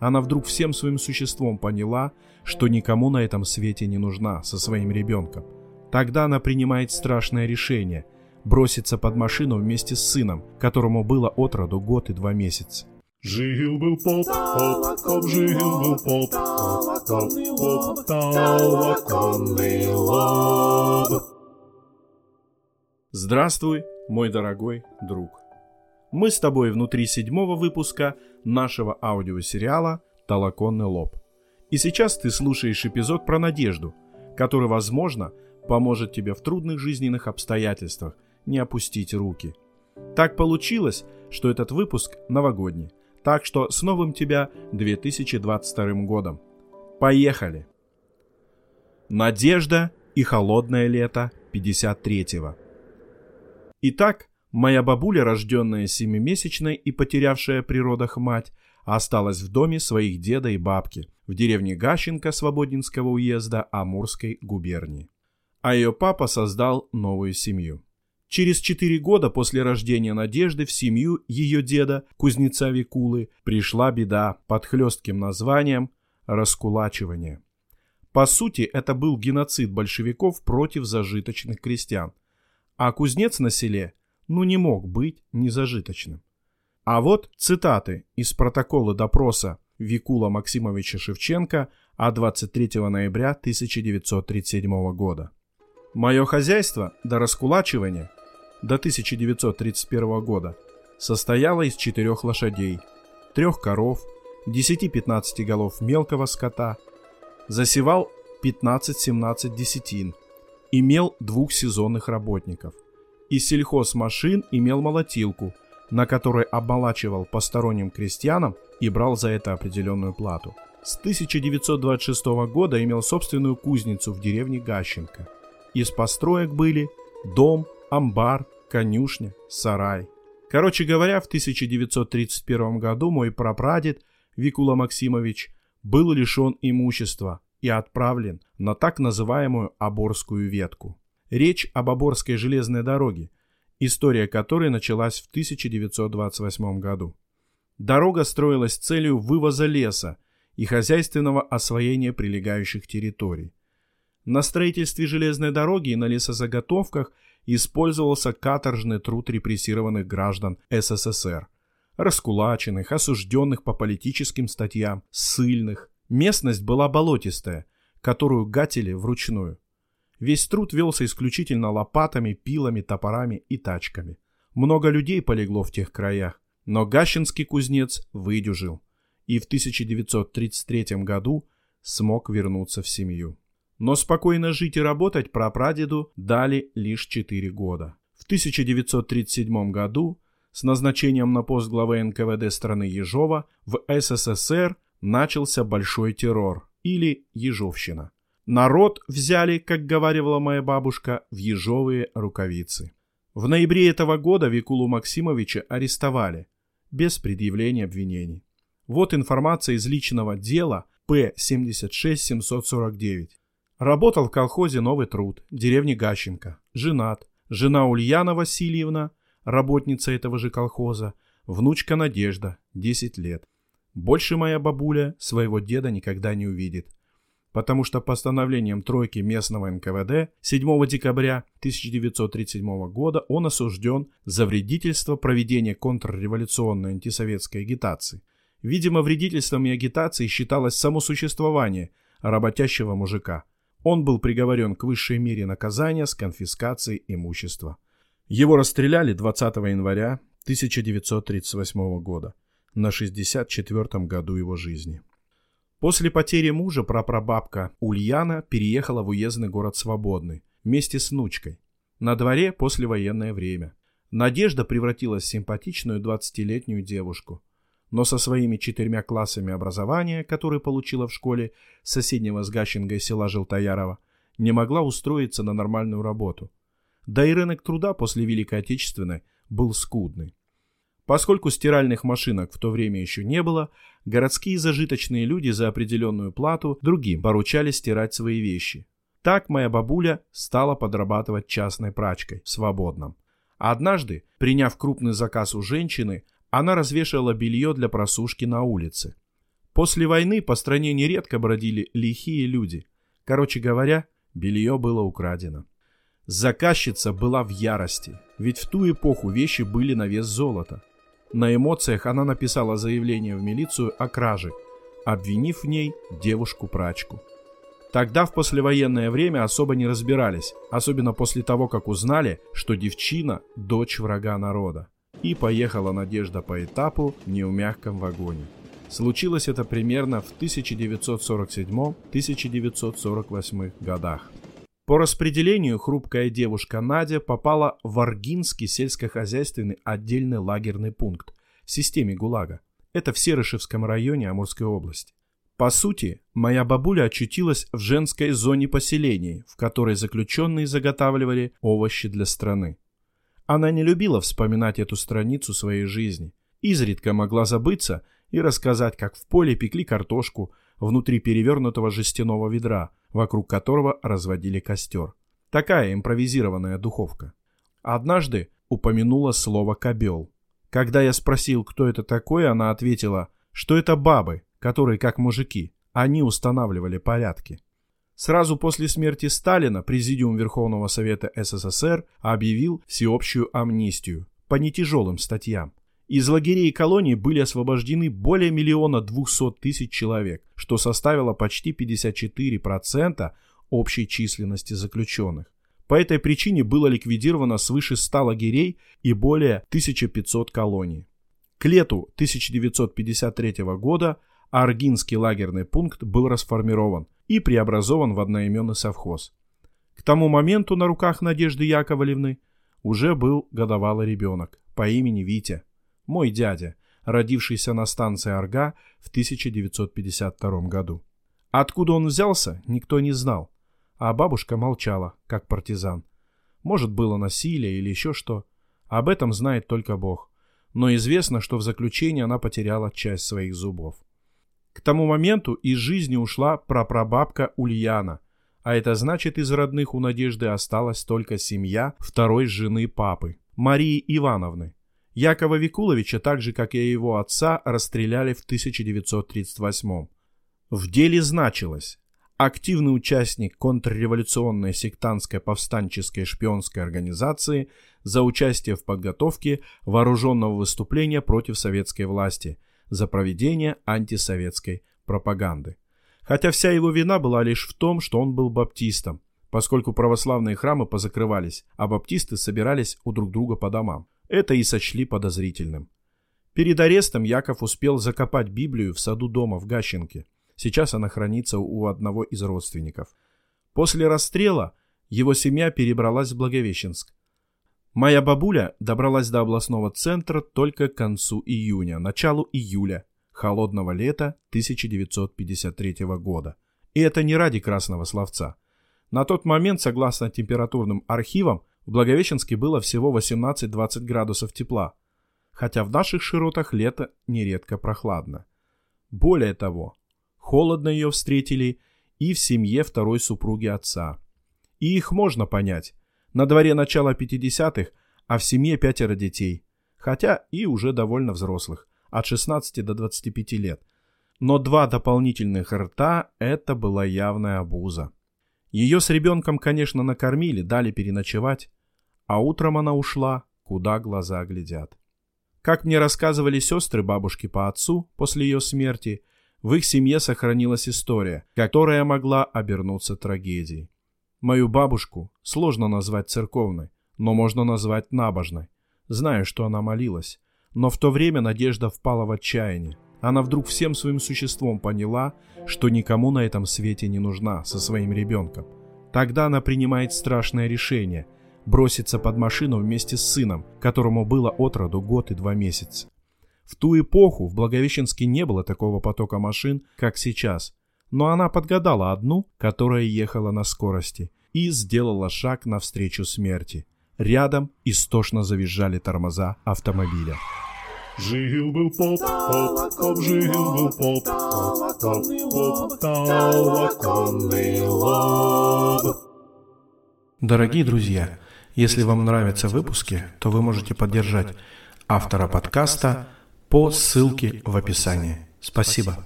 она вдруг всем своим существом поняла, что никому на этом свете не нужна со своим ребенком. Тогда она принимает страшное решение – броситься под машину вместе с сыном, которому было от роду год и два месяца. Жил-был поп, поп, поп, жил-был поп, поп, поп, толоконный лоб. Здравствуй, мой дорогой друг. Мы с тобой внутри седьмого выпуска нашего аудиосериала «Толоконный лоб». И сейчас ты слушаешь эпизод про надежду, который, возможно, поможет тебе в трудных жизненных обстоятельствах не опустить руки. Так получилось, что этот выпуск новогодний. Так что с новым тебя 2022 годом. Поехали! Надежда и холодное лето 53-го. Итак, Моя бабуля, рожденная семимесячной и потерявшая при родах мать, осталась в доме своих деда и бабки в деревне Гащенко Свободинского уезда Амурской губернии. А ее папа создал новую семью. Через четыре года после рождения Надежды в семью ее деда, кузнеца Викулы, пришла беда под хлестким названием «раскулачивание». По сути, это был геноцид большевиков против зажиточных крестьян. А кузнец на селе – ну не мог быть незажиточным. А вот цитаты из протокола допроса Викула Максимовича Шевченко от 23 ноября 1937 года. Мое хозяйство до раскулачивания до 1931 года состояло из четырех лошадей, трех коров, 10-15 голов мелкого скота, засевал 15-17 десятин, имел двух сезонных работников – из сельхозмашин имел молотилку, на которой обмолачивал посторонним крестьянам и брал за это определенную плату. С 1926 года имел собственную кузницу в деревне Гащенко. Из построек были дом, амбар, конюшня, сарай. Короче говоря, в 1931 году мой прапрадед Викула Максимович был лишен имущества и отправлен на так называемую Оборскую ветку. Речь об Оборской железной дороге, история которой началась в 1928 году. Дорога строилась с целью вывоза леса и хозяйственного освоения прилегающих территорий. На строительстве железной дороги и на лесозаготовках использовался каторжный труд репрессированных граждан СССР, раскулаченных, осужденных по политическим статьям, ссыльных. Местность была болотистая, которую гатили вручную. Весь труд велся исключительно лопатами, пилами, топорами и тачками. Много людей полегло в тех краях, но Гащинский кузнец выдюжил и в 1933 году смог вернуться в семью. Но спокойно жить и работать прапрадеду дали лишь 4 года. В 1937 году с назначением на пост главы НКВД страны Ежова в СССР начался большой террор или Ежовщина. Народ взяли, как говорила моя бабушка, в ежовые рукавицы. В ноябре этого года Викулу Максимовича арестовали, без предъявления обвинений. Вот информация из личного дела П-76-749. Работал в колхозе «Новый труд», деревне Гащенко. Женат. Жена Ульяна Васильевна, работница этого же колхоза. Внучка Надежда, 10 лет. Больше моя бабуля своего деда никогда не увидит потому что постановлением тройки местного НКВД 7 декабря 1937 года он осужден за вредительство проведения контрреволюционной антисоветской агитации. Видимо, вредительством и агитацией считалось само существование работящего мужика. Он был приговорен к высшей мере наказания с конфискацией имущества. Его расстреляли 20 января 1938 года на 64 году его жизни. После потери мужа прапрабабка Ульяна переехала в уездный город Свободный вместе с внучкой. На дворе послевоенное время. Надежда превратилась в симпатичную 20-летнюю девушку. Но со своими четырьмя классами образования, которые получила в школе соседнего с Гащингой села Желтоярова, не могла устроиться на нормальную работу. Да и рынок труда после Великой Отечественной был скудный. Поскольку стиральных машинок в то время еще не было, городские зажиточные люди за определенную плату другим поручали стирать свои вещи. Так моя бабуля стала подрабатывать частной прачкой в свободном. Однажды, приняв крупный заказ у женщины, она развешивала белье для просушки на улице. После войны по стране нередко бродили лихие люди. Короче говоря, белье было украдено. Заказчица была в ярости, ведь в ту эпоху вещи были на вес золота. На эмоциях она написала заявление в милицию о краже, обвинив в ней девушку-прачку. Тогда в послевоенное время особо не разбирались, особенно после того, как узнали, что девчина – дочь врага народа. И поехала Надежда по этапу не в мягком вагоне. Случилось это примерно в 1947-1948 годах. По распределению хрупкая девушка Надя попала в Аргинский сельскохозяйственный отдельный лагерный пункт в системе ГУЛАГа. Это в Серышевском районе Амурской области. По сути, моя бабуля очутилась в женской зоне поселений, в которой заключенные заготавливали овощи для страны. Она не любила вспоминать эту страницу своей жизни. Изредка могла забыться и рассказать, как в поле пекли картошку внутри перевернутого жестяного ведра, вокруг которого разводили костер. Такая импровизированная духовка. Однажды упомянула слово «кобел». Когда я спросил, кто это такой, она ответила, что это бабы, которые как мужики. Они устанавливали порядки. Сразу после смерти Сталина Президиум Верховного Совета СССР объявил всеобщую амнистию по нетяжелым статьям. Из лагерей и колоний были освобождены более миллиона двухсот тысяч человек, что составило почти 54% общей численности заключенных. По этой причине было ликвидировано свыше 100 лагерей и более 1500 колоний. К лету 1953 года Аргинский лагерный пункт был расформирован и преобразован в одноименный совхоз. К тому моменту на руках Надежды Яковлевны уже был годовалый ребенок по имени Витя мой дядя, родившийся на станции Арга в 1952 году. Откуда он взялся, никто не знал, а бабушка молчала, как партизан. Может, было насилие или еще что. Об этом знает только Бог. Но известно, что в заключении она потеряла часть своих зубов. К тому моменту из жизни ушла прапрабабка Ульяна, а это значит, из родных у Надежды осталась только семья второй жены папы, Марии Ивановны, Якова Викуловича, так же как и его отца, расстреляли в 1938 В деле значилось активный участник контрреволюционной сектантской повстанческой шпионской организации за участие в подготовке вооруженного выступления против советской власти, за проведение антисоветской пропаганды. Хотя вся его вина была лишь в том, что он был баптистом, поскольку православные храмы позакрывались, а баптисты собирались у друг друга по домам. Это и сочли подозрительным. Перед арестом Яков успел закопать Библию в саду дома в Гащенке. Сейчас она хранится у одного из родственников. После расстрела его семья перебралась в Благовещенск. Моя бабуля добралась до областного центра только к концу июня, началу июля, холодного лета 1953 года. И это не ради красного словца. На тот момент, согласно температурным архивам, в Благовещенске было всего 18-20 градусов тепла, хотя в наших широтах лето нередко прохладно. Более того, холодно ее встретили и в семье второй супруги отца. И их можно понять. На дворе начало 50-х, а в семье пятеро детей, хотя и уже довольно взрослых, от 16 до 25 лет. Но два дополнительных рта – это была явная обуза. Ее с ребенком, конечно, накормили, дали переночевать, а утром она ушла, куда глаза глядят. Как мне рассказывали сестры бабушки по отцу после ее смерти, в их семье сохранилась история, которая могла обернуться трагедией. Мою бабушку сложно назвать церковной, но можно назвать набожной. Знаю, что она молилась, но в то время надежда впала в отчаяние. Она вдруг всем своим существом поняла, что никому на этом свете не нужна со своим ребенком. Тогда она принимает страшное решение – броситься под машину вместе с сыном, которому было от роду год и два месяца. В ту эпоху в Благовещенске не было такого потока машин, как сейчас, но она подгадала одну, которая ехала на скорости, и сделала шаг навстречу смерти. Рядом истошно завизжали тормоза автомобиля. Жил-был поп, поп, поп, жил-был поп, поп, поп, толоконный лоб. Дорогие друзья, если вам нравятся выпуски, то вы можете поддержать автора подкаста по ссылке в описании. Спасибо.